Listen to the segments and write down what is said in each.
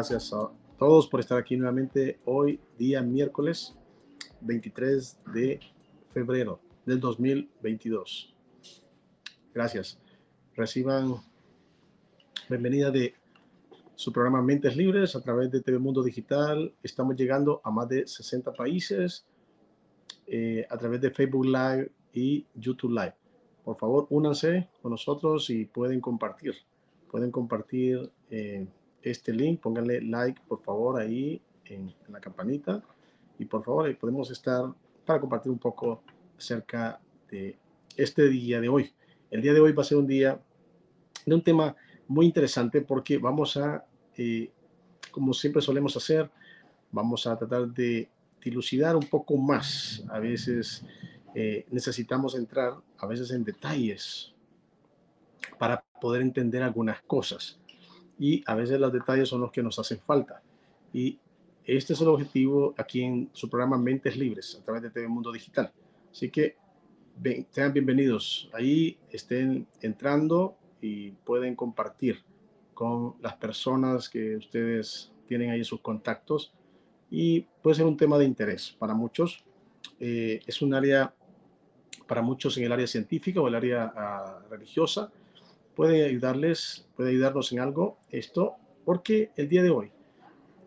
Gracias a todos por estar aquí nuevamente hoy, día miércoles 23 de febrero del 2022. Gracias. Reciban bienvenida de su programa Mentes Libres a través de TV Mundo Digital. Estamos llegando a más de 60 países eh, a través de Facebook Live y YouTube Live. Por favor, únanse con nosotros y pueden compartir. Pueden compartir. Eh, este link, pónganle like por favor ahí en, la campanita y por favor podemos estar para compartir un poco acerca de este día de hoy. El día de hoy va a ser un día de un tema muy interesante porque vamos a, eh, como siempre solemos hacer, vamos a tratar de dilucidar un poco más. A veces eh, necesitamos entrar, a veces en detalles, para poder entender algunas cosas y a veces los detalles son los que nos hacen falta. Y este es el objetivo aquí en su programa Mentes Libres a través de TV Mundo Digital. Así que sean bienvenidos. Ahí estén entrando y pueden compartir con las personas que ustedes tienen ahí sus contactos. Y puede ser un tema de interés para muchos. Eh, es un área para muchos en el área científica o el área ah, religiosa puede ayudarles, puede ayudarnos en algo esto, porque el día de hoy,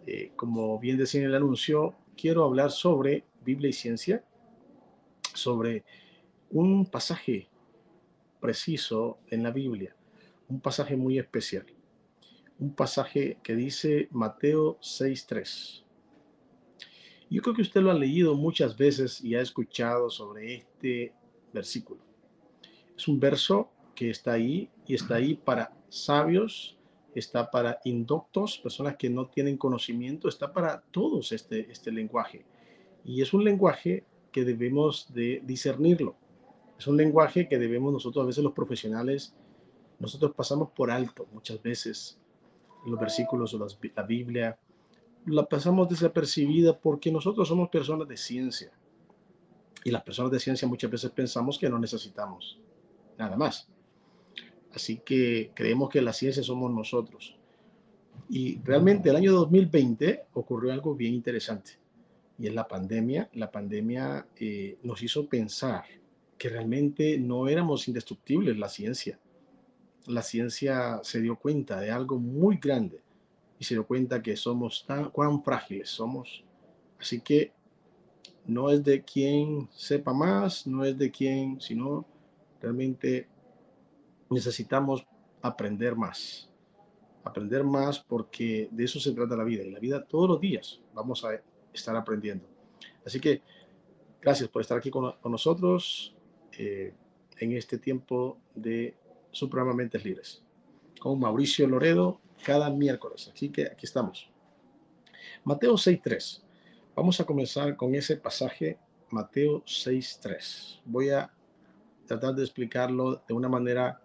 eh, como bien decía en el anuncio, quiero hablar sobre Biblia y ciencia, sobre un pasaje preciso en la Biblia, un pasaje muy especial, un pasaje que dice Mateo 6.3. Yo creo que usted lo ha leído muchas veces y ha escuchado sobre este versículo. Es un verso que está ahí y está ahí para sabios, está para indoctos, personas que no tienen conocimiento, está para todos este, este lenguaje. Y es un lenguaje que debemos de discernirlo. Es un lenguaje que debemos nosotros, a veces los profesionales, nosotros pasamos por alto muchas veces los versículos o la Biblia, la pasamos desapercibida porque nosotros somos personas de ciencia. Y las personas de ciencia muchas veces pensamos que no necesitamos nada más. Así que creemos que la ciencia somos nosotros. Y realmente el año 2020 ocurrió algo bien interesante. Y es la pandemia. La pandemia eh, nos hizo pensar que realmente no éramos indestructibles la ciencia. La ciencia se dio cuenta de algo muy grande y se dio cuenta que somos tan cuán frágiles somos. Así que no es de quien sepa más, no es de quien, sino realmente necesitamos aprender más. Aprender más porque de eso se trata la vida. Y la vida todos los días vamos a estar aprendiendo. Así que gracias por estar aquí con, nosotros eh, en este tiempo de Supremamente Libres. Con Mauricio Loredo cada miércoles. Así que aquí estamos. Mateo 6.3. Vamos a comenzar con ese pasaje, Mateo 6.3. Voy a tratar de explicarlo de una manera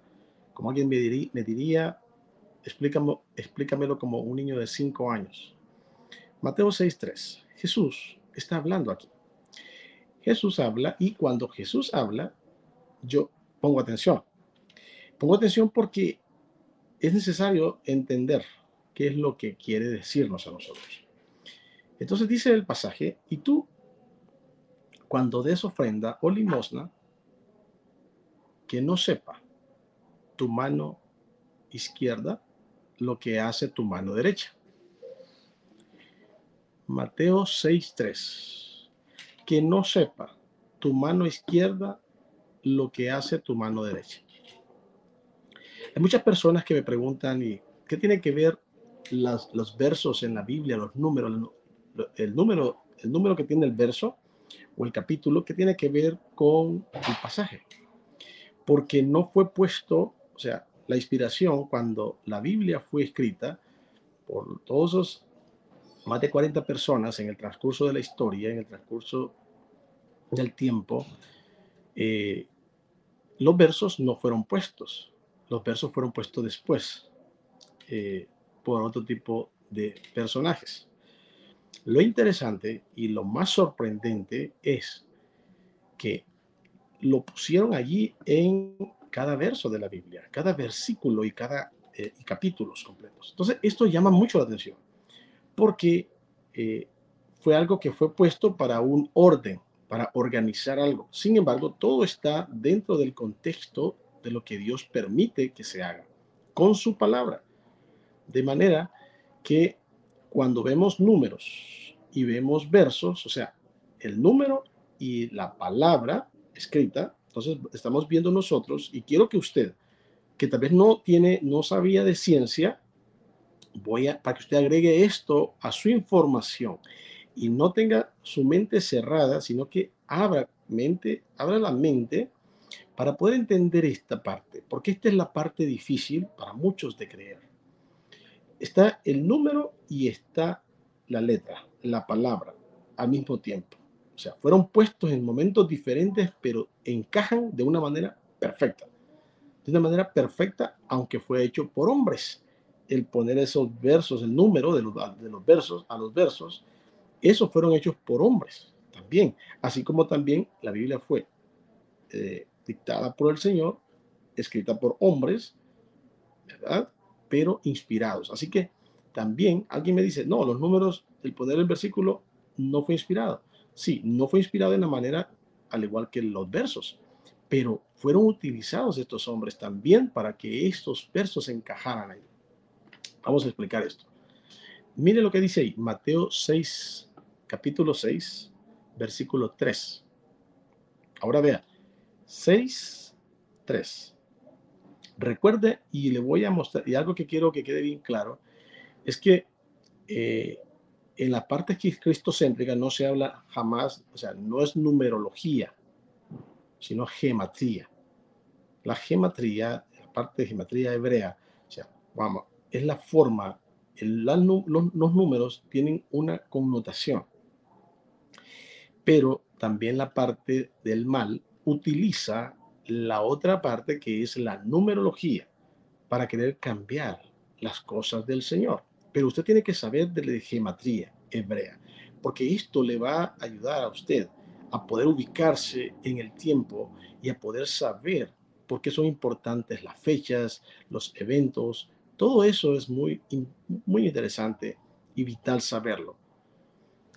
como alguien me diría, me diría explícamelo como un niño de 5 años. Mateo 6.3. Jesús está hablando aquí. Jesús habla y cuando Jesús habla, yo pongo atención. Pongo atención porque es necesario entender qué es lo que quiere decirnos a nosotros. Entonces dice el pasaje, y tú, cuando des ofrenda o limosna, que no sepa tu mano izquierda lo que hace tu mano derecha. Mateo 6.3. Que no sepa tu mano izquierda lo que hace tu mano derecha. Hay muchas personas que me preguntan, ¿y qué tiene que ver los versos en la Biblia, los números, el número, el número que tiene el verso o el capítulo, qué tiene que ver con el pasaje? Porque no fue puesto, o sea, la inspiración cuando la Biblia fue escrita por todos esos más de 40 personas en el transcurso de la historia, en el transcurso del tiempo, eh, los versos no fueron puestos, los versos fueron puestos después eh, por otro tipo de personajes. Lo interesante y lo más sorprendente es que lo pusieron allí en cada verso de la Biblia, cada versículo y cada eh, capítulos completos. Entonces, esto llama mucho la atención porque eh, fue algo que fue puesto para un orden, para organizar algo. Sin embargo, todo está dentro del contexto de lo que Dios permite que se haga, con su palabra. De manera que cuando vemos números y vemos versos, o sea, el número y la palabra escrita, entonces estamos viendo nosotros y quiero que usted, que tal vez no tiene, no sabía de ciencia, voy a, para que usted agregue esto a su información y no tenga su mente cerrada, sino que abra mente, abra la mente para poder entender esta parte, porque esta es la parte difícil para muchos de creer. Está el número y está la letra, la palabra, al mismo tiempo. O sea, fueron puestos en momentos diferentes, pero encajan de una manera perfecta. De una manera perfecta, aunque fue hecho por hombres el poner esos versos, el número de los, de los versos a los versos, esos fueron hechos por hombres también, así como también la Biblia fue eh, dictada por el Señor, escrita por hombres, ¿verdad? Pero inspirados. Así que también alguien me dice, no, los números, el poner el versículo no fue inspirado. Sí, no fue inspirado en la manera al igual que los versos, pero fueron utilizados estos hombres también para que estos versos encajaran ahí. Vamos a explicar esto. Mire lo que dice ahí, Mateo 6, capítulo 6, versículo 3. Ahora vea, 6, 3. Recuerde, y le voy a mostrar, y algo que quiero que quede bien claro, es que eh, en la parte cristocéntrica no se habla jamás, o sea, no es numerología, sino gematría. La gematría, la parte de gematría hebrea, o sea, vamos, es la forma, los, números tienen una connotación, pero también la parte del mal utiliza la otra parte que es la numerología para querer cambiar las cosas del Señor. Pero usted tiene que saber de la gematría hebrea, porque esto le va a ayudar a usted a poder ubicarse en el tiempo y a poder saber por qué son importantes las fechas, los eventos, todo eso es muy, muy interesante y vital saberlo.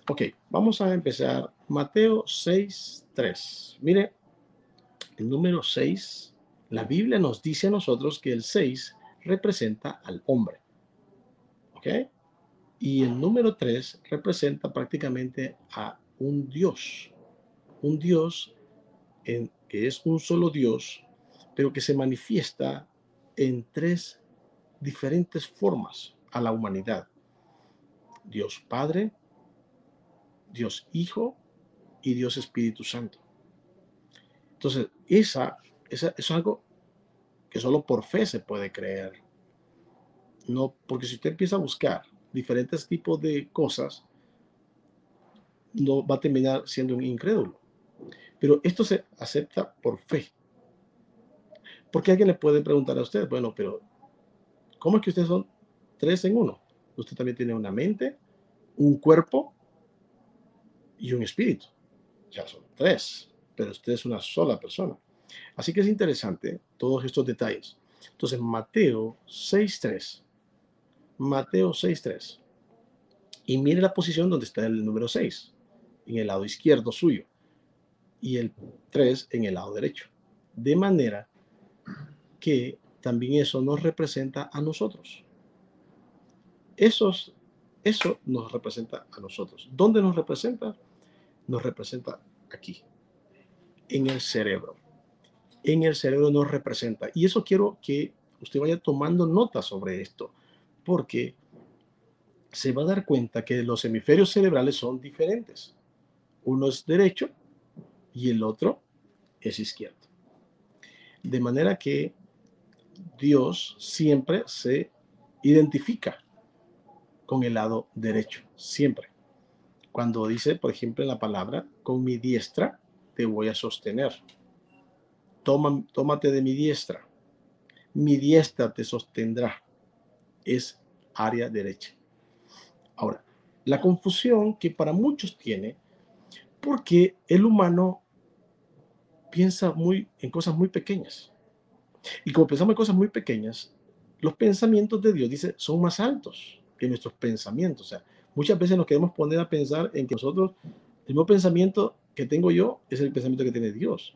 Ok, vamos a empezar. Mateo 6, 3. Mire, el número 6, la Biblia nos dice a nosotros que el 6 representa al hombre. Y el número 3 representa prácticamente a un Dios. Un Dios que es un solo Dios, pero que se manifiesta en tres diferentes formas a la humanidad. Dios Padre, Dios Hijo y Dios Espíritu Santo. Entonces, esa, esa es algo que solo por fe se puede creer. No, porque si usted empieza a buscar diferentes tipos de cosas, no va a terminar siendo un incrédulo. Pero esto se acepta por fe. Porque alguien le puede preguntar a usted, bueno, pero ¿Cómo es que ustedes son tres en uno? Usted también tiene una mente, un cuerpo y un espíritu. Ya son tres, pero usted es una sola persona. Así que es interesante todos estos detalles. Entonces, Mateo 6.3. Mateo 6.3. Y mire la posición donde está el número 6, en el lado izquierdo suyo, y el 3 en el lado derecho. De manera que también eso nos representa a nosotros. Esos, eso nos representa a nosotros. ¿Dónde nos representa? Nos representa aquí, en el cerebro. En el cerebro nos representa. Y eso quiero que usted vaya tomando nota sobre esto, porque se va a dar cuenta que los hemisferios cerebrales son diferentes. Uno es derecho y el otro es izquierdo. De manera que Dios siempre se identifica con el lado derecho, siempre. Cuando dice, por ejemplo, en la palabra, con mi diestra te voy a sostener. Tómate de mi diestra. Mi diestra te sostendrá. Es área derecha. Ahora, la confusión que para muchos tiene, porque el humano piensa muy en cosas muy pequeñas. Y como pensamos en cosas muy pequeñas, los pensamientos de Dios, dice, son más altos que nuestros pensamientos. O sea, muchas veces nos queremos poner a pensar en que nosotros, el mismo pensamiento que tengo yo es el pensamiento que tiene Dios.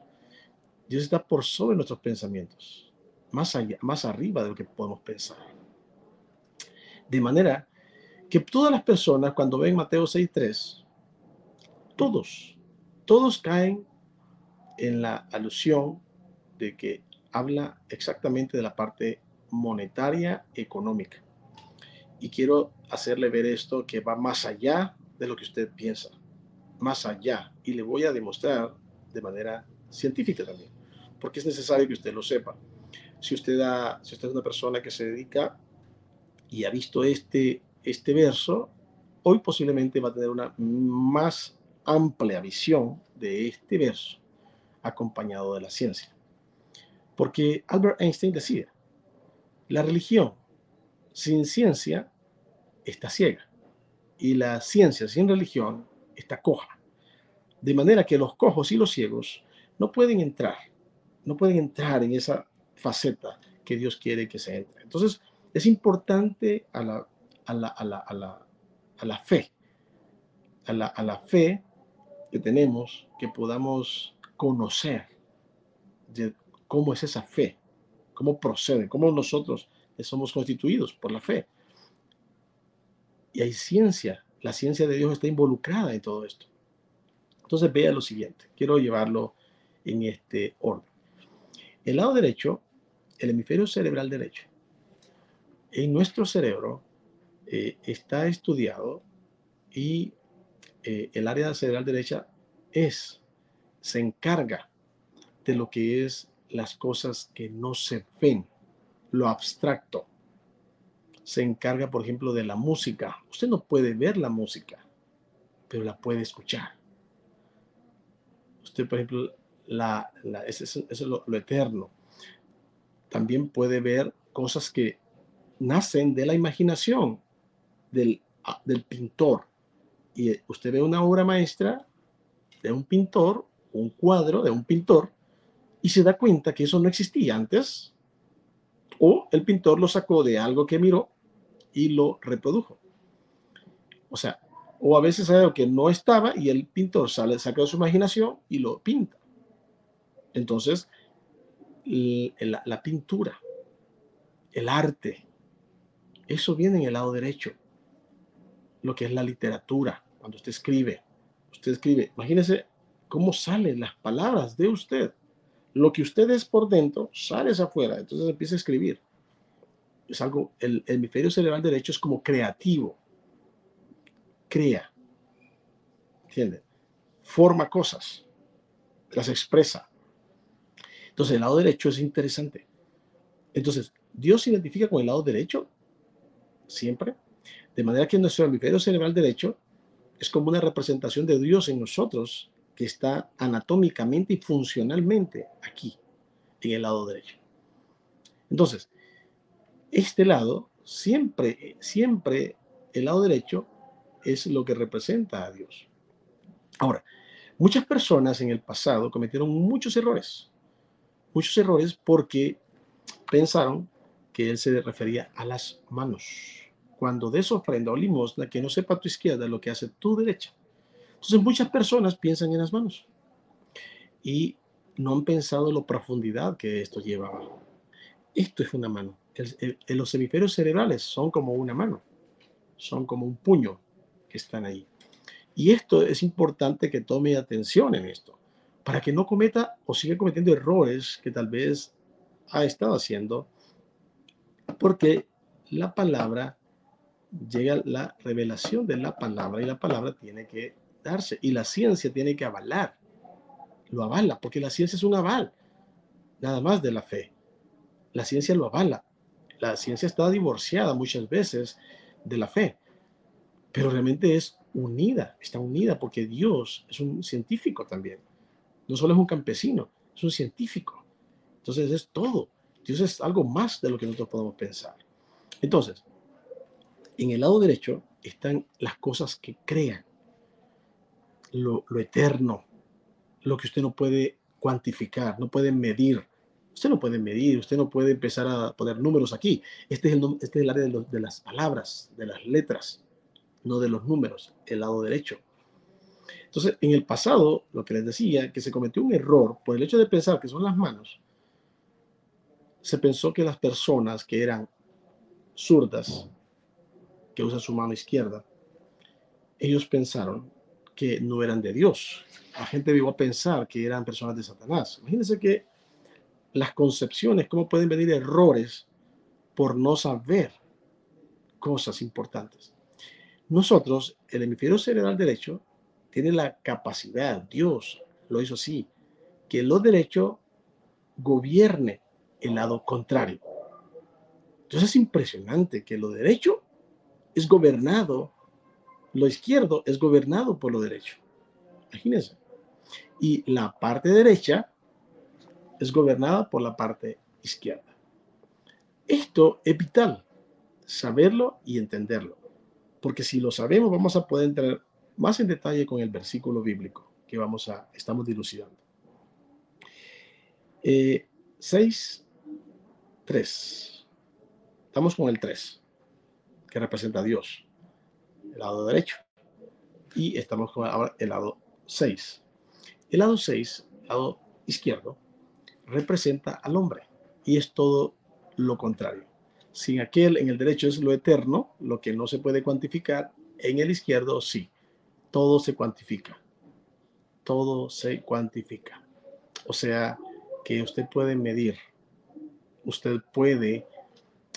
Dios está por sobre nuestros pensamientos, más allá, más arriba de lo que podemos pensar. De manera que todas las personas, cuando ven Mateo 6.3, todos, todos caen en la alusión de que habla exactamente de la parte monetaria económica. Y quiero hacerle ver esto que va más allá de lo que usted piensa, más allá. Y le voy a demostrar de manera científica también, porque es necesario que usted lo sepa. Si usted, da, si usted es una persona que se dedica y ha visto este, este verso, hoy posiblemente va a tener una más amplia visión de este verso acompañado de la ciencia. Porque Albert Einstein decía, la religión sin ciencia está ciega y la ciencia sin religión está coja. De manera que los cojos y los ciegos no pueden entrar, no pueden entrar en esa faceta que Dios quiere que se entre. Entonces, es importante a la, fe, a la, a la fe que tenemos, que podamos conocer de cómo es esa fe, cómo procede, cómo nosotros somos constituidos por la fe. Y hay ciencia, la ciencia de Dios está involucrada en todo esto. Entonces vea lo siguiente, quiero llevarlo en este orden. El lado derecho, el hemisferio cerebral derecho, en nuestro cerebro eh, está estudiado y eh, el área cerebral derecha es, se encarga de lo que es las cosas que no se ven, lo abstracto. Se encarga, por ejemplo, de la música. Usted no puede ver la música, pero la puede escuchar. Usted, por ejemplo, la, es lo, eterno. También puede ver cosas que nacen de la imaginación del, ah, del pintor. Y usted ve una obra maestra de un pintor, un cuadro de un pintor, y se da cuenta que eso no existía antes, o el pintor lo sacó de algo que miró y lo reprodujo. O sea, o a veces hay algo que no estaba y el pintor sale, saca de su imaginación y lo pinta. Entonces, la, la pintura, el arte, eso viene en el lado derecho. Lo que es la literatura, cuando usted escribe, usted escribe, imagínese cómo salen las palabras de usted lo que usted es por dentro sale hacia afuera, entonces empieza a escribir. Es algo, el, hemisferio cerebral derecho es como creativo, crea, ¿entiende? Forma cosas, las expresa. Entonces el lado derecho es interesante. Entonces, Dios se identifica con el lado derecho siempre, de manera que nuestro hemisferio cerebral derecho es como una representación de Dios en nosotros que está anatómicamente y funcionalmente aquí, en el lado derecho. Entonces, este lado, siempre, siempre el lado derecho es lo que representa a Dios. Ahora, muchas personas en el pasado cometieron muchos errores, muchos errores porque pensaron que él se refería a las manos, cuando des ofrenda o limosna, que no sepa tu izquierda lo que hace tu derecha. Entonces muchas personas piensan en las manos y no han pensado la profundidad que esto lleva Esto es una mano. los hemisferios cerebrales son como una mano, son como un puño que están ahí. Y esto es importante que tome atención en esto, para que no cometa o siga cometiendo errores que tal vez ha estado haciendo, porque la palabra llega la revelación de la palabra y la palabra tiene que darse y la ciencia tiene que avalar. Lo avala, porque la ciencia es un aval, nada más de la fe. La ciencia lo avala. La ciencia está divorciada muchas veces de la fe, pero realmente es unida, está unida porque Dios es un científico también. No solo es un campesino, es un científico. Entonces es todo. Dios es algo más de lo que nosotros podemos pensar. Entonces, en el lado derecho están las cosas que crean, lo, eterno, lo que usted no puede cuantificar, no puede medir. Usted no puede medir, usted no puede empezar a poner números aquí. Este es el, este es el área de, de las palabras, de las letras, no de los números, el lado derecho. Entonces, en el pasado, lo que les decía, que se cometió un error por el hecho de pensar que son las manos, se pensó que las personas que eran zurdas que usa su mano izquierda, ellos pensaron que no eran de Dios. La gente llegó a pensar que eran personas de Satanás. Imagínense que las concepciones, cómo pueden venir errores por no saber cosas importantes. Nosotros, el hemisferio cerebral derecho, tiene la capacidad, Dios lo hizo así, que lo derecho gobierne el lado contrario. Entonces es impresionante que lo derecho es gobernado, lo izquierdo es gobernado por lo derecho. Imagínense. Y la parte derecha es gobernada por la parte izquierda. Esto es vital, saberlo y entenderlo. Porque si lo sabemos, vamos a poder entrar más en detalle con el versículo bíblico que vamos a, estamos dilucidando. 6, eh, 3. Estamos con el 3 que representa a Dios, el lado derecho. Y estamos con el lado 6. El lado 6, el lado izquierdo, representa al hombre y es todo lo contrario. Sin aquel en el derecho es lo eterno, lo que no se puede cuantificar, en el izquierdo sí, todo se cuantifica. Todo se cuantifica. O sea, que usted puede medir, usted puede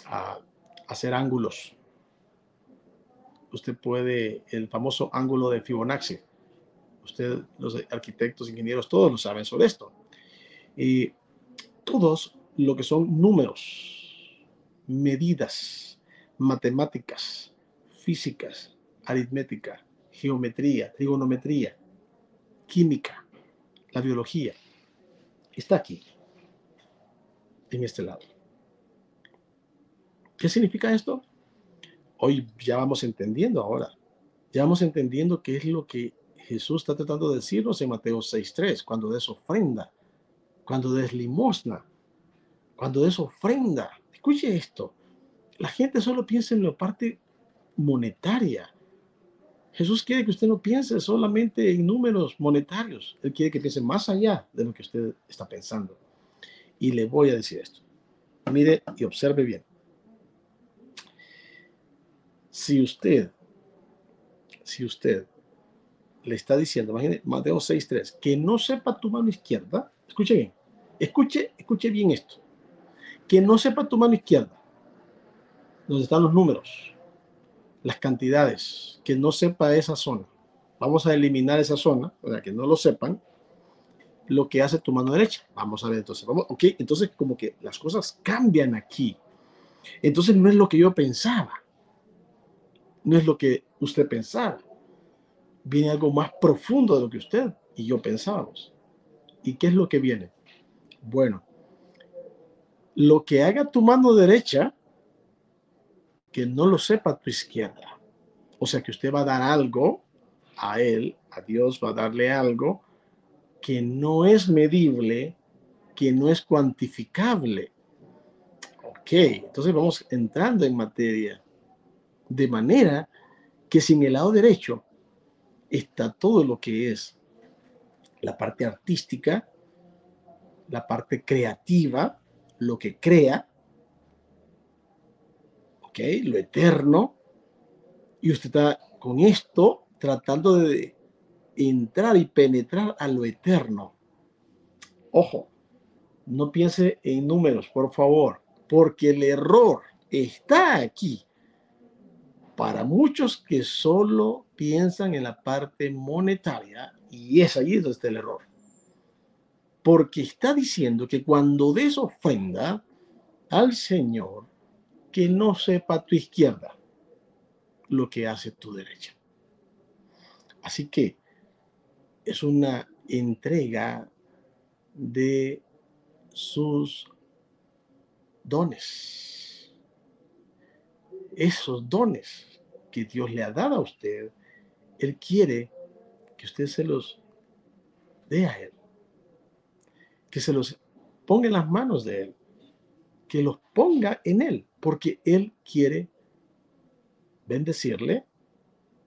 ah, hacer ángulos, usted puede, el famoso ángulo de Fibonacci. Usted, los arquitectos, ingenieros, todos lo saben sobre esto. Y todos lo que son números, medidas, matemáticas, físicas, aritmética, geometría, trigonometría, química, la biología, está aquí, en este lado. ¿Qué significa esto? hoy ya vamos entendiendo ahora, ya vamos entendiendo qué es lo que Jesús está tratando de decirnos en Mateo 6.3, cuando des ofrenda, cuando des limosna, cuando des ofrenda. Escuche esto, la gente solo piensa en la parte monetaria. Jesús quiere que usted no piense solamente en números monetarios, Él quiere que piense más allá de lo que usted está pensando. Y le voy a decir esto. Mire y observe bien si usted, si usted le está diciendo, imagínate, Mateo 6.3, que no sepa tu mano izquierda, escuche bien, escuche, escuche bien esto, que no sepa tu mano izquierda, donde están los números, las cantidades, que no sepa esa zona. Vamos a eliminar esa zona, para que no lo sepan, lo que hace tu mano derecha. Vamos a ver entonces, vamos, ok, entonces como que las cosas cambian aquí. Entonces no es lo que yo pensaba no es lo que usted pensaba. Viene algo más profundo de lo que usted y yo pensábamos. ¿Y qué es lo que viene? Bueno, lo que haga tu mano derecha, que no lo sepa tu izquierda. O sea que usted va a dar algo a él, a Dios va a darle algo que no es medible, que no es cuantificable. Ok, entonces vamos entrando en materia De manera que sin el lado derecho está todo lo que es la parte artística, la parte creativa, lo que crea, ¿ok? Lo eterno. Y usted está con esto tratando de entrar y penetrar a lo eterno. Ojo, no piense en números, por favor, porque el error está aquí. Para muchos que solo piensan en la parte monetaria, y es allí donde está el error. Porque está diciendo que cuando des ofrenda al Señor, que no sepa tu izquierda lo que hace tu derecha. Así que es una entrega de sus dones. Esos dones que Dios le ha dado a usted, Él quiere que usted se los dé a Él. Que se los ponga en las manos de Él. Que los ponga en Él. Porque Él quiere bendecirle,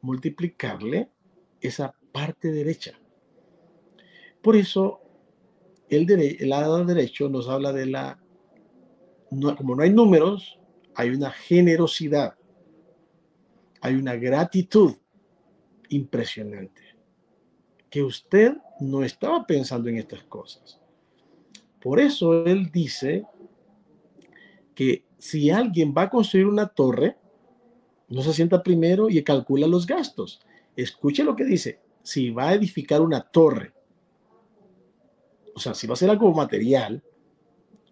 multiplicarle esa parte derecha. Por eso el, el lado derecho nos habla de la, como no hay números, hay una generosidad, hay una gratitud impresionante, que usted no estaba pensando en estas cosas. Por eso él dice que si alguien va a construir una torre, no se sienta primero y calcula los gastos. Escuche lo que dice, si va a edificar una torre, o sea, si va a ser algo material,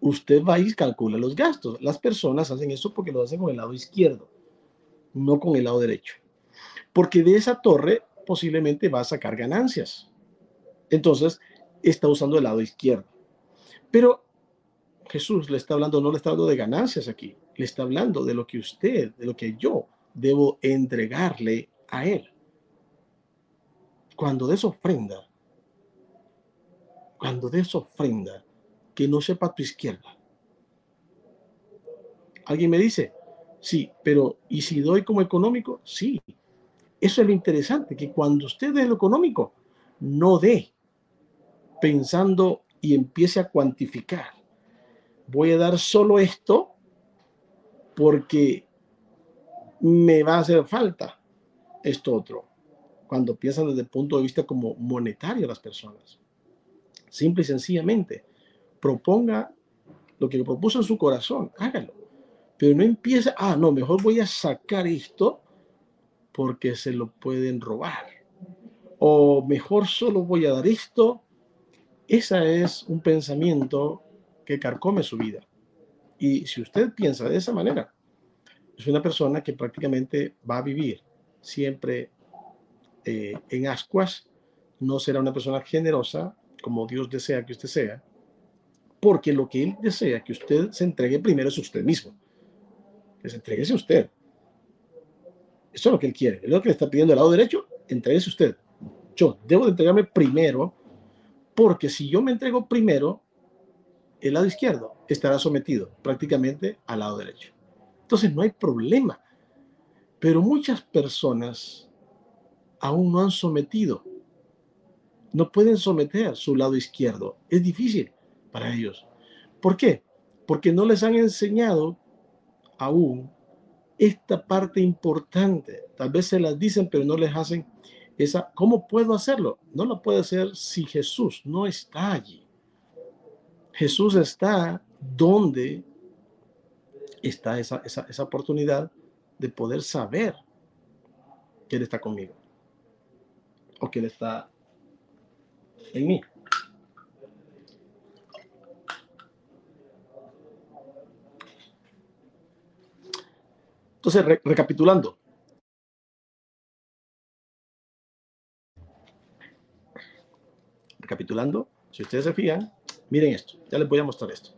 usted va y calcula los gastos. Las personas hacen eso porque lo hacen con el lado izquierdo, no con el lado derecho. Porque de esa torre posiblemente va a sacar ganancias. Entonces, está usando el lado izquierdo. Pero Jesús le está hablando, no le está hablando de ganancias aquí, le está hablando de lo que usted, de lo que yo debo entregarle a Él. Cuando des ofrenda, cuando des ofrenda, que no sepa tu izquierda. Alguien me dice, sí, pero ¿y si doy como económico? Sí. Eso es lo interesante, que cuando usted dé lo económico, no dé pensando y empiece a cuantificar. Voy a dar solo esto porque me va a hacer falta esto otro. Cuando piensan desde el punto de vista como monetario las personas. Simple y sencillamente, proponga lo que propuso en su corazón, hágalo. Pero no empieza, ah, no, mejor voy a sacar esto porque se lo pueden robar. O mejor solo voy a dar esto. Ese es un pensamiento que carcome su vida. Y si usted piensa de esa manera, es una persona que prácticamente va a vivir siempre eh, en ascuas, no será una persona generosa, como Dios desea que usted sea, porque lo que Él desea que usted se entregue primero es usted mismo. Que se entregue a usted. Eso es lo que Él quiere. Es lo que le está pidiendo al lado derecho, entreguese usted. Yo debo de entregarme primero, porque si yo me entrego primero, el lado izquierdo estará sometido prácticamente al lado derecho. Entonces no hay problema. Pero muchas personas aún no han sometido no pueden someter su lado izquierdo. Es difícil para ellos. ¿Por qué? Porque no les han enseñado aún esta parte importante. Tal vez se las dicen, pero no les hacen esa. ¿Cómo puedo hacerlo? No lo puede hacer si Jesús no está allí. Jesús está donde está esa, esa, esa oportunidad de poder saber que Él está conmigo o que Él está en mí. Entonces, recapitulando. Recapitulando, si ustedes se fijan, miren esto, ya les voy a mostrar esto.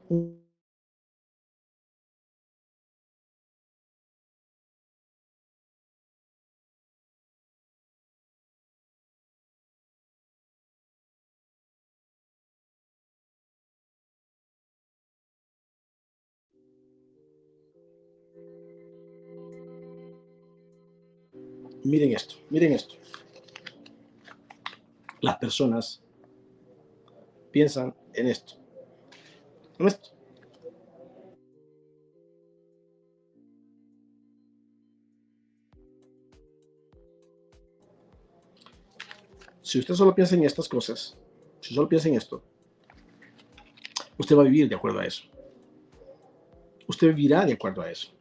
Miren esto, miren esto. Las personas piensan en esto. En esto. Si usted solo piensa en estas cosas, si solo piensa en esto, usted va a vivir de acuerdo a eso. Usted vivirá de acuerdo a eso.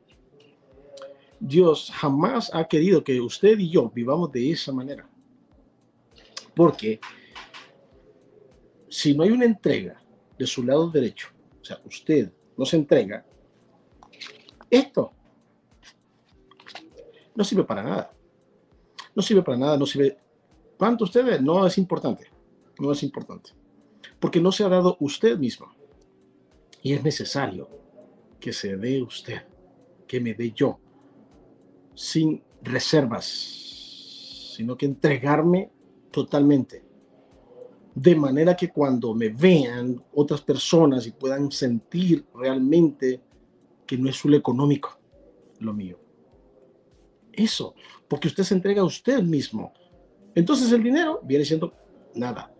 Dios jamás ha querido que usted y yo vivamos de esa manera. Porque si no hay una entrega de su lado derecho, o sea, usted no se entrega, esto no sirve para nada. No sirve para nada, no sirve. ¿Cuánto usted ve? No es importante. No es importante. Porque no se ha dado usted mismo. Y es necesario que se dé usted, que me dé yo, sin reservas, sino que entregarme totalmente. De manera que cuando me vean otras personas y puedan sentir realmente que no es solo económico lo mío. Eso, porque usted se entrega a usted mismo. Entonces el dinero viene siendo nada.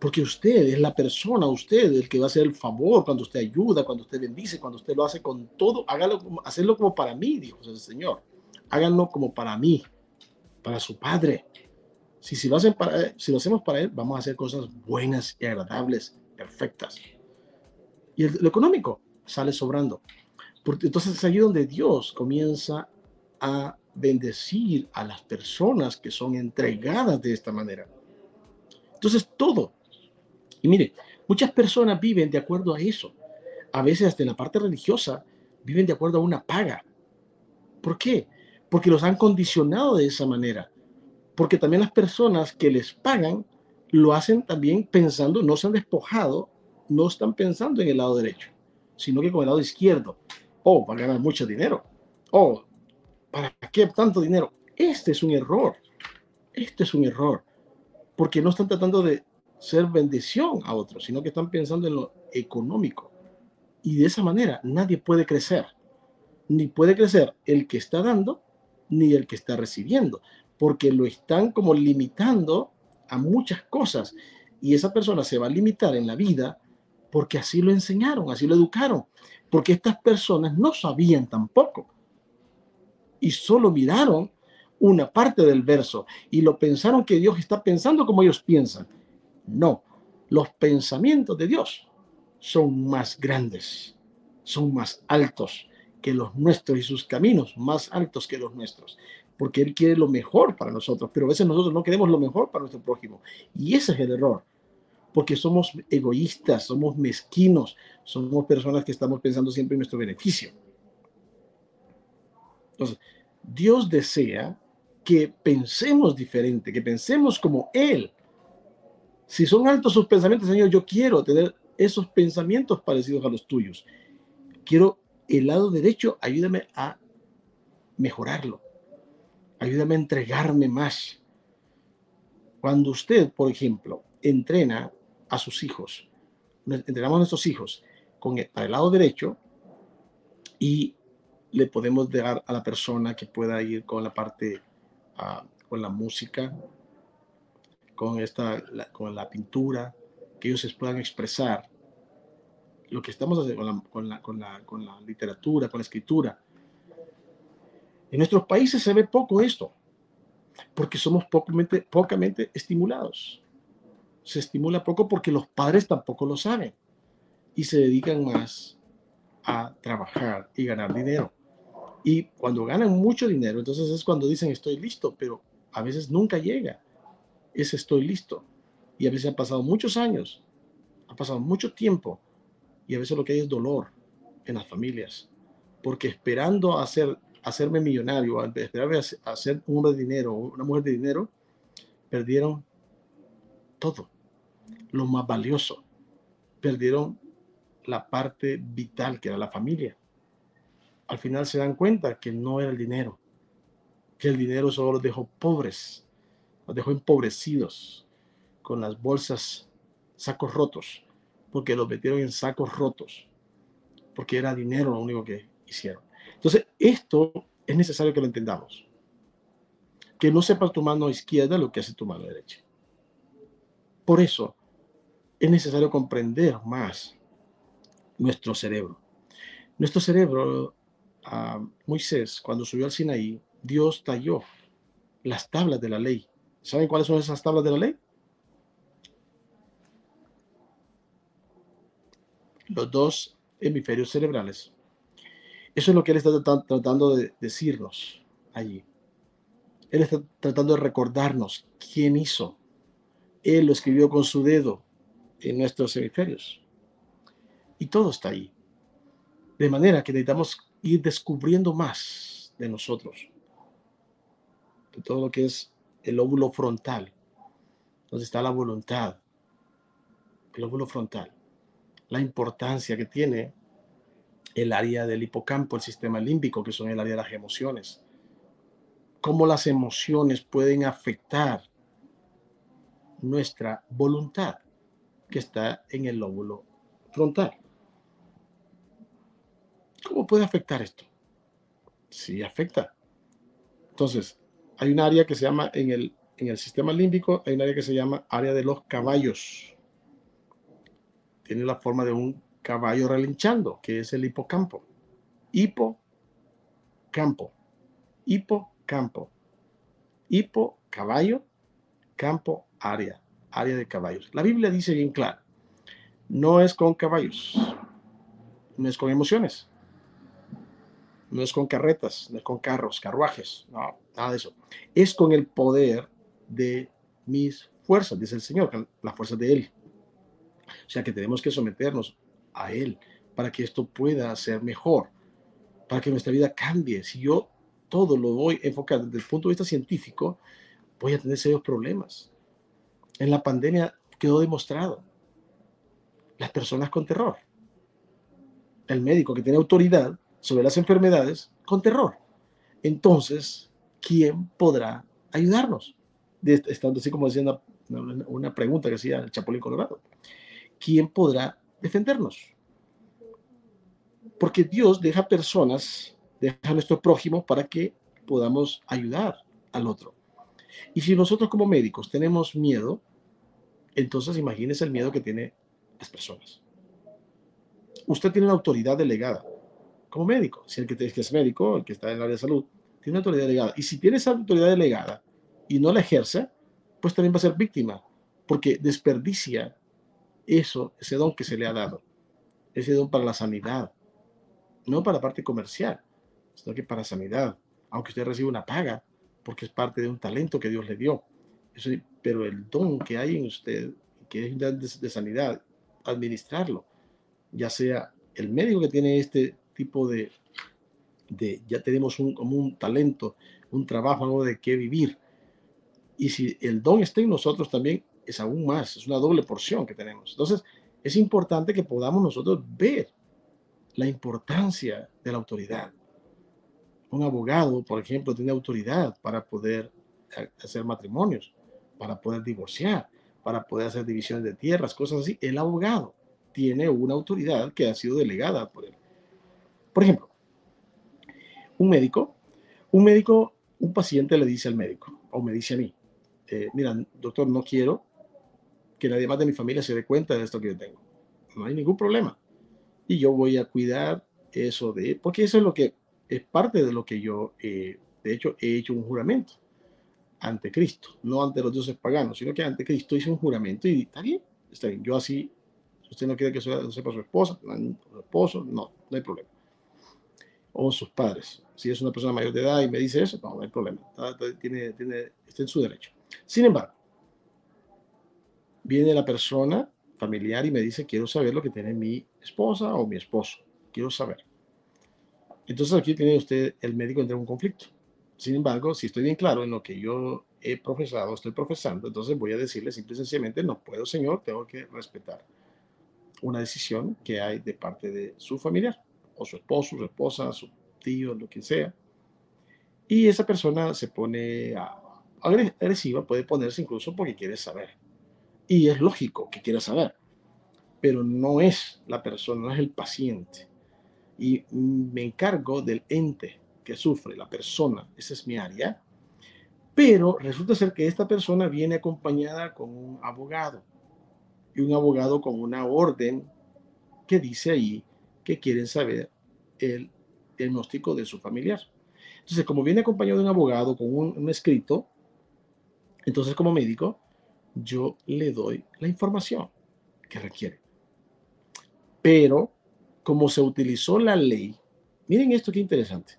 Porque usted es la persona, usted el que va a hacer el favor cuando usted ayuda, cuando usted bendice, cuando usted lo hace con todo, hágalo, hacerlo como para mí, dijo el Señor háganlo como para mí, para su Padre. Si, si, lo hacen para, si lo hacemos para Él, vamos a hacer cosas buenas y agradables, perfectas. Y el, lo económico sale sobrando. Porque entonces es allí donde Dios comienza a bendecir a las personas que son entregadas de esta manera. Entonces todo. Y mire, muchas personas viven de acuerdo a eso. A veces hasta en la parte religiosa viven de acuerdo a una paga. ¿Por qué? Porque los han condicionado de esa manera. Porque también las personas que les pagan lo hacen también pensando, no se han despojado, no están pensando en el lado derecho, sino que con el lado izquierdo. Oh, va a ganar mucho dinero. Oh, ¿para qué tanto dinero? Este es un error. Este es un error. Porque no están tratando de ser bendición a otros, sino que están pensando en lo económico. Y de esa manera nadie puede crecer. Ni puede crecer el que está dando, ni el que está recibiendo, porque lo están como limitando a muchas cosas y esa persona se va a limitar en la vida porque así lo enseñaron, así lo educaron, porque estas personas no sabían tampoco y solo miraron una parte del verso y lo pensaron que Dios está pensando como ellos piensan. No, los pensamientos de Dios son más grandes, son más altos, que los nuestros y sus caminos más altos que los nuestros, porque Él quiere lo mejor para nosotros, pero a veces nosotros no queremos lo mejor para nuestro prójimo. Y ese es el error, porque somos egoístas, somos mezquinos, somos personas que estamos pensando siempre en nuestro beneficio. Entonces, Dios desea que pensemos diferente, que pensemos como Él. Si son altos sus pensamientos, Señor, yo quiero tener esos pensamientos parecidos a los tuyos. Quiero el lado derecho, ayúdame a mejorarlo. Ayúdame a entregarme más. Cuando usted, por ejemplo, entrena a sus hijos, entrenamos a nuestros hijos con el, lado derecho y le podemos dar a la persona que pueda ir con la parte, uh, con la música, con, esta, con la pintura, que ellos se puedan expresar lo que estamos haciendo con la, con la, con la, literatura, con la escritura. En nuestros países se ve poco esto, porque somos pocamente, pocamente estimulados. Se estimula poco porque los padres tampoco lo saben y se dedican más a trabajar y ganar dinero. Y cuando ganan mucho dinero, entonces es cuando dicen estoy listo, pero a veces nunca llega ese estoy listo. Y a veces han pasado muchos años, ha pasado mucho tiempo y a veces lo que hay es dolor en las familias, porque esperando hacer, hacerme millonario, esperar a ser un hombre de dinero, una mujer de dinero, perdieron todo, lo más valioso, perdieron la parte vital que era la familia. Al final se dan cuenta que no era el dinero, que el dinero solo los dejó pobres, los dejó empobrecidos, con las bolsas, sacos rotos, porque los metieron en sacos rotos, porque era dinero lo único que hicieron. Entonces, esto es necesario que lo entendamos. que no sepa tu mano izquierda lo que hace tu mano derecha. Por eso es necesario comprender más nuestro cerebro. Nuestro cerebro, a Moisés, cuando subió al Sinaí, Dios talló las tablas de la ley. ¿Saben cuáles son esas tablas de la ley? Los dos hemisferios cerebrales. Eso es lo que él está tratando de decirnos allí. Él está tratando de recordarnos quién hizo. Él lo escribió con su dedo en nuestros hemisferios. Y todo está ahí. De manera que necesitamos ir descubriendo más de nosotros. De todo lo que es el óvulo frontal, donde está la voluntad. El óvulo frontal. La importancia que tiene el área del hipocampo, el sistema límbico, que son el área de las emociones. Cómo las emociones pueden afectar nuestra voluntad, que está en el lóbulo frontal. ¿Cómo puede afectar esto? Sí, afecta. Entonces, hay un área que se llama en el, en el sistema límbico, hay un área que se llama área de los caballos. Tiene la forma de un caballo relinchando, que es el hipocampo. Hipocampo. Hipocampo. Hipo, caballo, campo, área. Área de caballos. La Biblia dice bien claro, no es con caballos, no es con emociones, no es con carretas, no es con carros, carruajes, no, nada de eso. Es con el poder de mis fuerzas, dice el Señor, las fuerzas de Él. O sea que tenemos que someternos a Él para que esto pueda ser mejor, para que nuestra vida cambie. Si yo todo lo voy a enfocar desde el punto de vista científico, voy a tener serios problemas. En la pandemia quedó demostrado. Las personas con terror. El médico que tiene autoridad sobre las enfermedades con terror. Entonces, ¿quién podrá ayudarnos? Estando así como diciendo una, pregunta que hacía el Chapulín Colorado. ¿Quién podrá defendernos? Porque Dios deja personas, deja a nuestro prójimo para que podamos ayudar al otro. Y si nosotros como médicos tenemos miedo, entonces imagínese el miedo que tiene las personas. Usted tiene una autoridad delegada como médico. Si el que, es médico, el que está en el área de salud, tiene una autoridad delegada. Y si tiene esa autoridad delegada y no la ejerce, pues también va a ser víctima, porque desperdicia eso, ese don que se le ha dado, ese don para la sanidad, no para la parte comercial, sino que para sanidad, aunque usted reciba una paga, porque es parte de un talento que Dios le dio. Eso, pero el don que hay en usted, que es de, de sanidad, administrarlo, ya sea el médico que tiene este tipo de, de ya tenemos un, como un talento, un trabajo, algo de qué vivir. Y si el don está en nosotros también, es aún más, es una doble porción que tenemos. Entonces, es importante que podamos nosotros ver la importancia de la autoridad. Un abogado, por ejemplo, tiene autoridad para poder hacer matrimonios, para poder divorciar, para poder hacer divisiones de tierras, cosas así. El abogado tiene una autoridad que ha sido delegada por él. Por ejemplo, un médico, un médico, un paciente le dice al médico, o me dice a mí, eh, mira, doctor, no quiero que nadie más de mi familia se dé cuenta de esto que yo tengo. No hay ningún problema. Y yo voy a cuidar eso de, porque eso es lo que es parte de lo que yo, de hecho, he hecho un juramento ante Cristo, no ante los dioses paganos, sino que ante Cristo hice un juramento y está bien, está bien. Yo así, si usted no quiere que sepa su esposa, su esposo, no, no hay problema o sus padres. Si es una persona mayor de edad y me dice eso, no, hay problema. Tiene, tiene, está en su derecho. Sin embargo, viene la persona familiar y me dice, quiero saber lo que tiene mi esposa o mi esposo. Quiero saber. Entonces aquí tiene usted el médico entre un conflicto. Sin embargo, si estoy bien claro en lo que yo he profesado, estoy profesando, entonces voy a decirle simple y sencillamente, no puedo, señor, tengo que respetar una decisión que hay de parte de su familiar o su esposo, su esposa, su tío, lo que sea. Y esa persona se pone agresiva, puede ponerse incluso porque quiere saber. Y es lógico que quiera saber, pero no es la persona, no es el paciente. Y me encargo del ente que sufre, la persona, esa es mi área, Pero resulta ser que esta persona viene acompañada con un abogado y un abogado con una orden que dice ahí que quieren saber el diagnóstico de su familiar. Entonces, como viene acompañado de un abogado con un, escrito, entonces como médico, yo le doy la información que requiere. Pero como se utilizó la ley, miren esto qué interesante,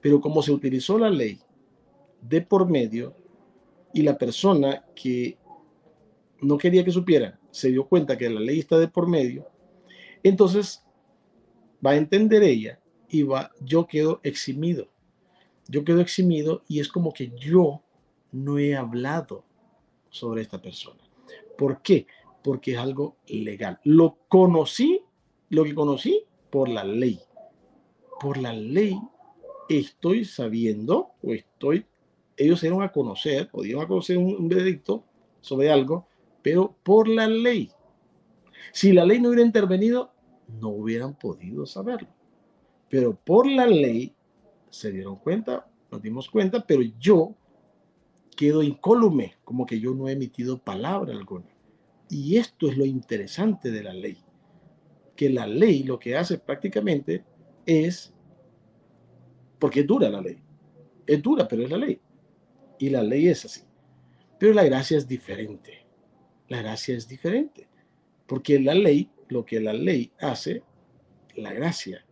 pero como se utilizó la ley de por medio y la persona que no quería que supiera se dio cuenta que la ley está de por medio, entonces va a entender ella y va, yo quedo eximido. Yo quedo eximido y es como que yo no he hablado sobre esta persona. ¿Por qué? Porque es algo legal. Lo conocí, lo que conocí por la ley. Por la ley estoy sabiendo o estoy, ellos dieron a conocer o dieron a conocer un, un veredicto sobre algo, pero por la ley. Si la ley no hubiera intervenido, no hubieran podido saberlo. Pero por la ley se dieron cuenta, nos dimos cuenta, pero yo quedo incólume, como que yo no he emitido palabra alguna. Y esto es lo interesante de la ley, que la ley lo que hace prácticamente es, porque es dura la ley, es dura, pero es la ley. Y la ley es así. Pero la gracia es diferente. La gracia es diferente. Porque la ley, lo que la ley hace, la gracia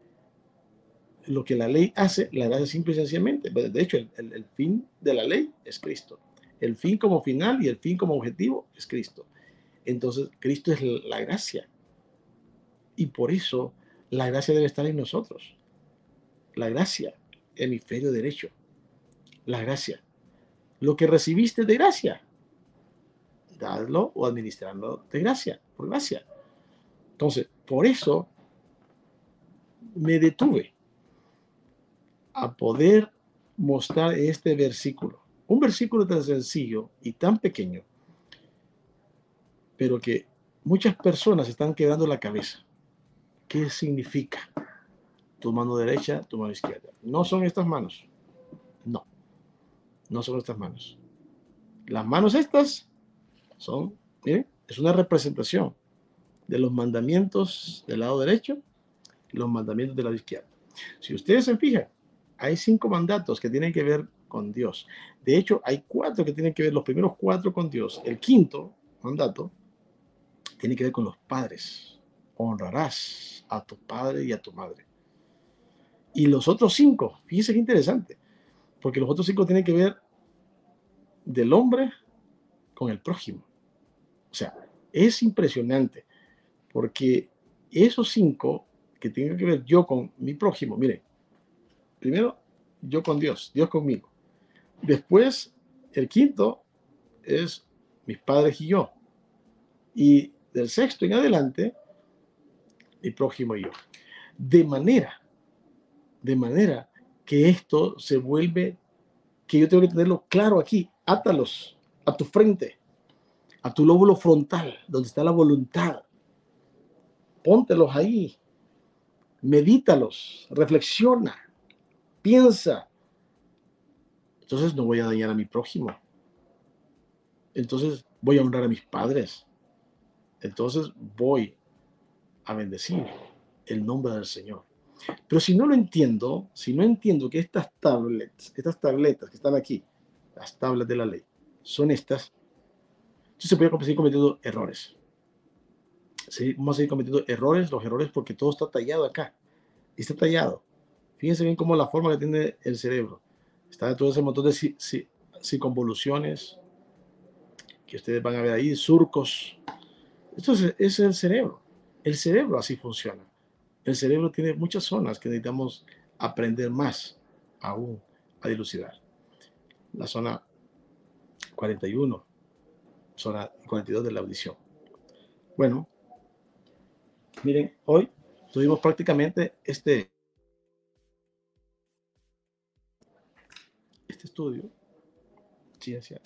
lo que la ley hace, la gracia simple y sencillamente. Pues, de hecho, el, fin de la ley es Cristo. El fin como final y el fin como objetivo es Cristo. Entonces, Cristo es la gracia. Y por eso la gracia debe estar en nosotros. La gracia, hemisferio derecho. La gracia. Lo que recibiste de gracia, dadlo o administrarlo de gracia, por gracia. Entonces, por eso me detuve a poder mostrar este versículo. Un versículo tan sencillo y tan pequeño, pero que muchas personas están quedando la cabeza. ¿Qué significa? Tu mano derecha, tu mano izquierda. No son estas manos. No, no son estas manos. Las manos estas son, miren, es una representación de los mandamientos del lado derecho y los mandamientos del lado izquierdo. Si ustedes se fijan, hay cinco mandatos que tienen que ver con Dios. De hecho, hay cuatro que tienen que ver, los primeros cuatro con Dios. El quinto mandato tiene que ver con los padres. Honrarás a tu padre y a tu madre. Y los otros cinco, fíjense qué interesante, porque los otros cinco tienen que ver del hombre con el prójimo. O sea, es impresionante, porque esos cinco que tienen que ver yo con mi prójimo, miren, Primero, yo con Dios, Dios conmigo. Después, el quinto es mis padres y yo. Y del sexto en adelante, mi prójimo y yo. De manera, de manera que esto se vuelve, que yo tengo que tenerlo claro aquí, átalos a tu frente, a tu lóbulo frontal, donde está la voluntad. Póntelos ahí, medítalos, reflexiona piensa. Entonces no voy a dañar a mi prójimo. Entonces voy a honrar a mis padres. Entonces voy a bendecir el nombre del Señor. Pero si no lo entiendo, si no entiendo que estas tablets, estas tabletas que están aquí, las tablas de la ley, son estas, entonces voy a seguir cometiendo errores. Vamos a seguir cometiendo errores, los errores porque todo está tallado acá. Está tallado. Fíjense bien cómo la forma que tiene el cerebro. Está todo ese montón de circunvoluciones que ustedes van a ver ahí, surcos. Esto es, es el cerebro. El cerebro así funciona. El cerebro tiene muchas zonas que necesitamos aprender más aún a dilucidar. La zona 41, zona 42 de la audición. Bueno, miren, hoy tuvimos prácticamente este estudio, ciencia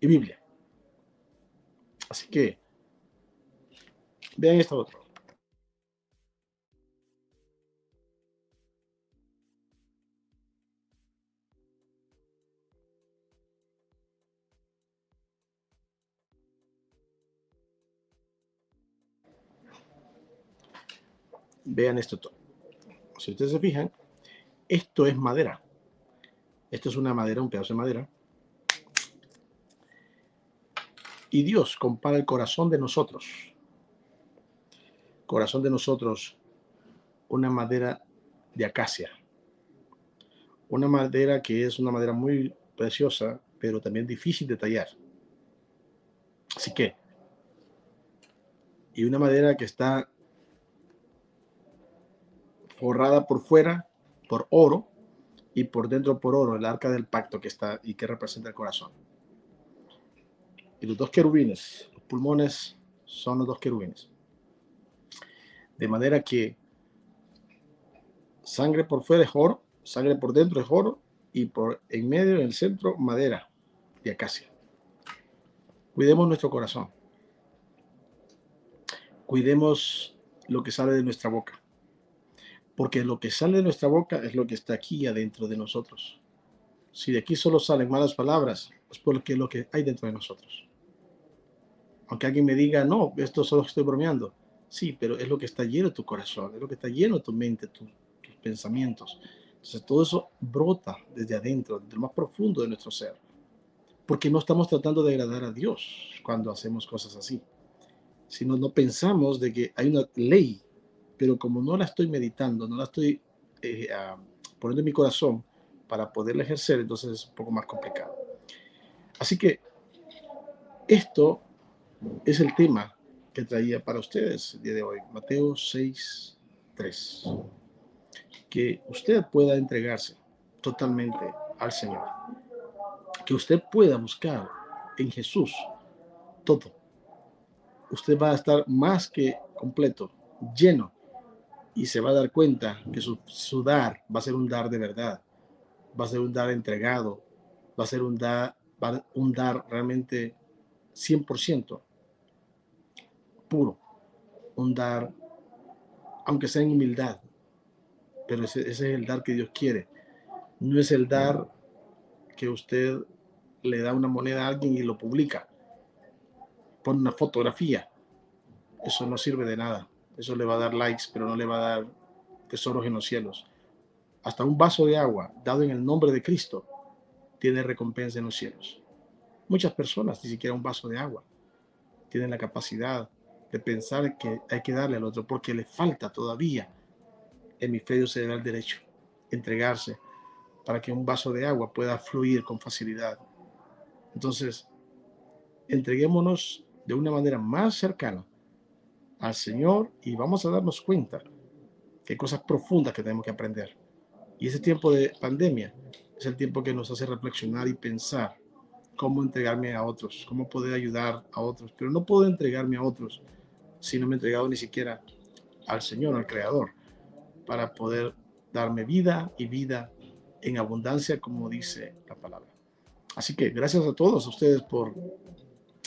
y Biblia. Así que, vean esto otro. Vean esto todo. Si ustedes se fijan, esto es madera. Esto es una madera, un pedazo de madera. Y Dios compara el corazón de nosotros. Corazón de nosotros, una madera de acacia. Una madera que es una madera muy preciosa, pero también difícil de tallar. Así que, y una madera que está forrada por fuera por oro y por dentro por oro, el arca del pacto que está y que representa el corazón. Y los dos querubines, los pulmones son los dos querubines. De manera que sangre por fuera es oro, sangre por dentro es oro y por en medio, en el centro, madera de acacia. Cuidemos nuestro corazón. Cuidemos lo que sale de nuestra boca. Porque lo que sale de nuestra boca es lo que está aquí adentro de nosotros. Si de aquí solo salen malas palabras, es porque lo que hay dentro de nosotros. Aunque alguien me diga, no, esto solo estoy bromeando. Sí, pero es lo que está lleno de tu corazón, es lo que está lleno de tu mente, tus pensamientos. Entonces todo eso brota desde adentro, desde lo más profundo de nuestro ser. Porque no estamos tratando de agradar a Dios cuando hacemos cosas así. Sino no pensamos de que hay una ley, pero como no la estoy meditando, no la estoy eh, ah, poniendo en mi corazón para poderla ejercer, entonces es un poco más complicado. Así que esto es el tema que traía para ustedes el día de hoy, Mateo 6, 3. Que usted pueda entregarse totalmente al Señor. Que usted pueda buscar en Jesús todo. Usted va a estar más que completo, lleno, y se va a dar cuenta que su, dar va a ser un dar de verdad, va a ser un dar entregado, va a ser un dar, un dar realmente 100% puro, un dar, aunque sea en humildad, pero ese, es el dar que Dios quiere. No es el dar que usted le da una moneda a alguien y lo publica, pone una fotografía. Eso no sirve de nada. Eso le va a dar likes, pero no le va a dar tesoros en los cielos. Hasta un vaso de agua dado en el nombre de Cristo tiene recompensa en los cielos. Muchas personas, ni siquiera un vaso de agua, tienen la capacidad de pensar que hay que darle al otro porque le falta todavía hemisferio cerebral derecho, entregarse para que un vaso de agua pueda fluir con facilidad. Entonces, entreguémonos de una manera más cercana al Señor y vamos a darnos cuenta que hay cosas profundas que tenemos que aprender. Y ese tiempo de pandemia es el tiempo que nos hace reflexionar y pensar cómo entregarme a otros, cómo poder ayudar a otros. Pero no puedo entregarme a otros si no me he entregado ni siquiera al Señor, al Creador, para poder darme vida y vida en abundancia, como dice la palabra. Así que gracias a todos ustedes por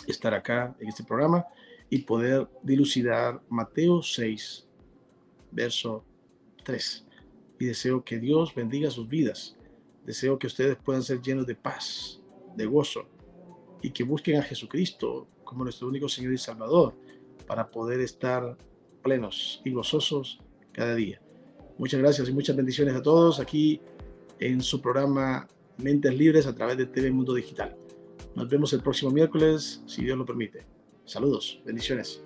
estar acá en este programa y poder dilucidar Mateo 6, verso 3. Y deseo que Dios bendiga sus vidas. Deseo que ustedes puedan ser llenos de paz, de gozo y que busquen a Jesucristo como nuestro único Señor y Salvador para poder estar plenos y gozosos cada día. Muchas gracias y muchas bendiciones a todos aquí en su programa Mentes Libres a través de TV Mundo Digital. Nos vemos el próximo miércoles, si Dios lo permite. Saludos, bendiciones.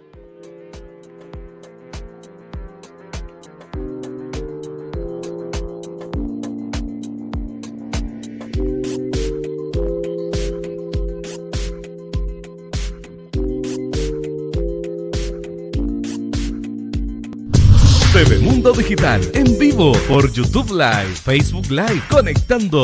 Mundo Digital en vivo por YouTube Live, Facebook Live, conectando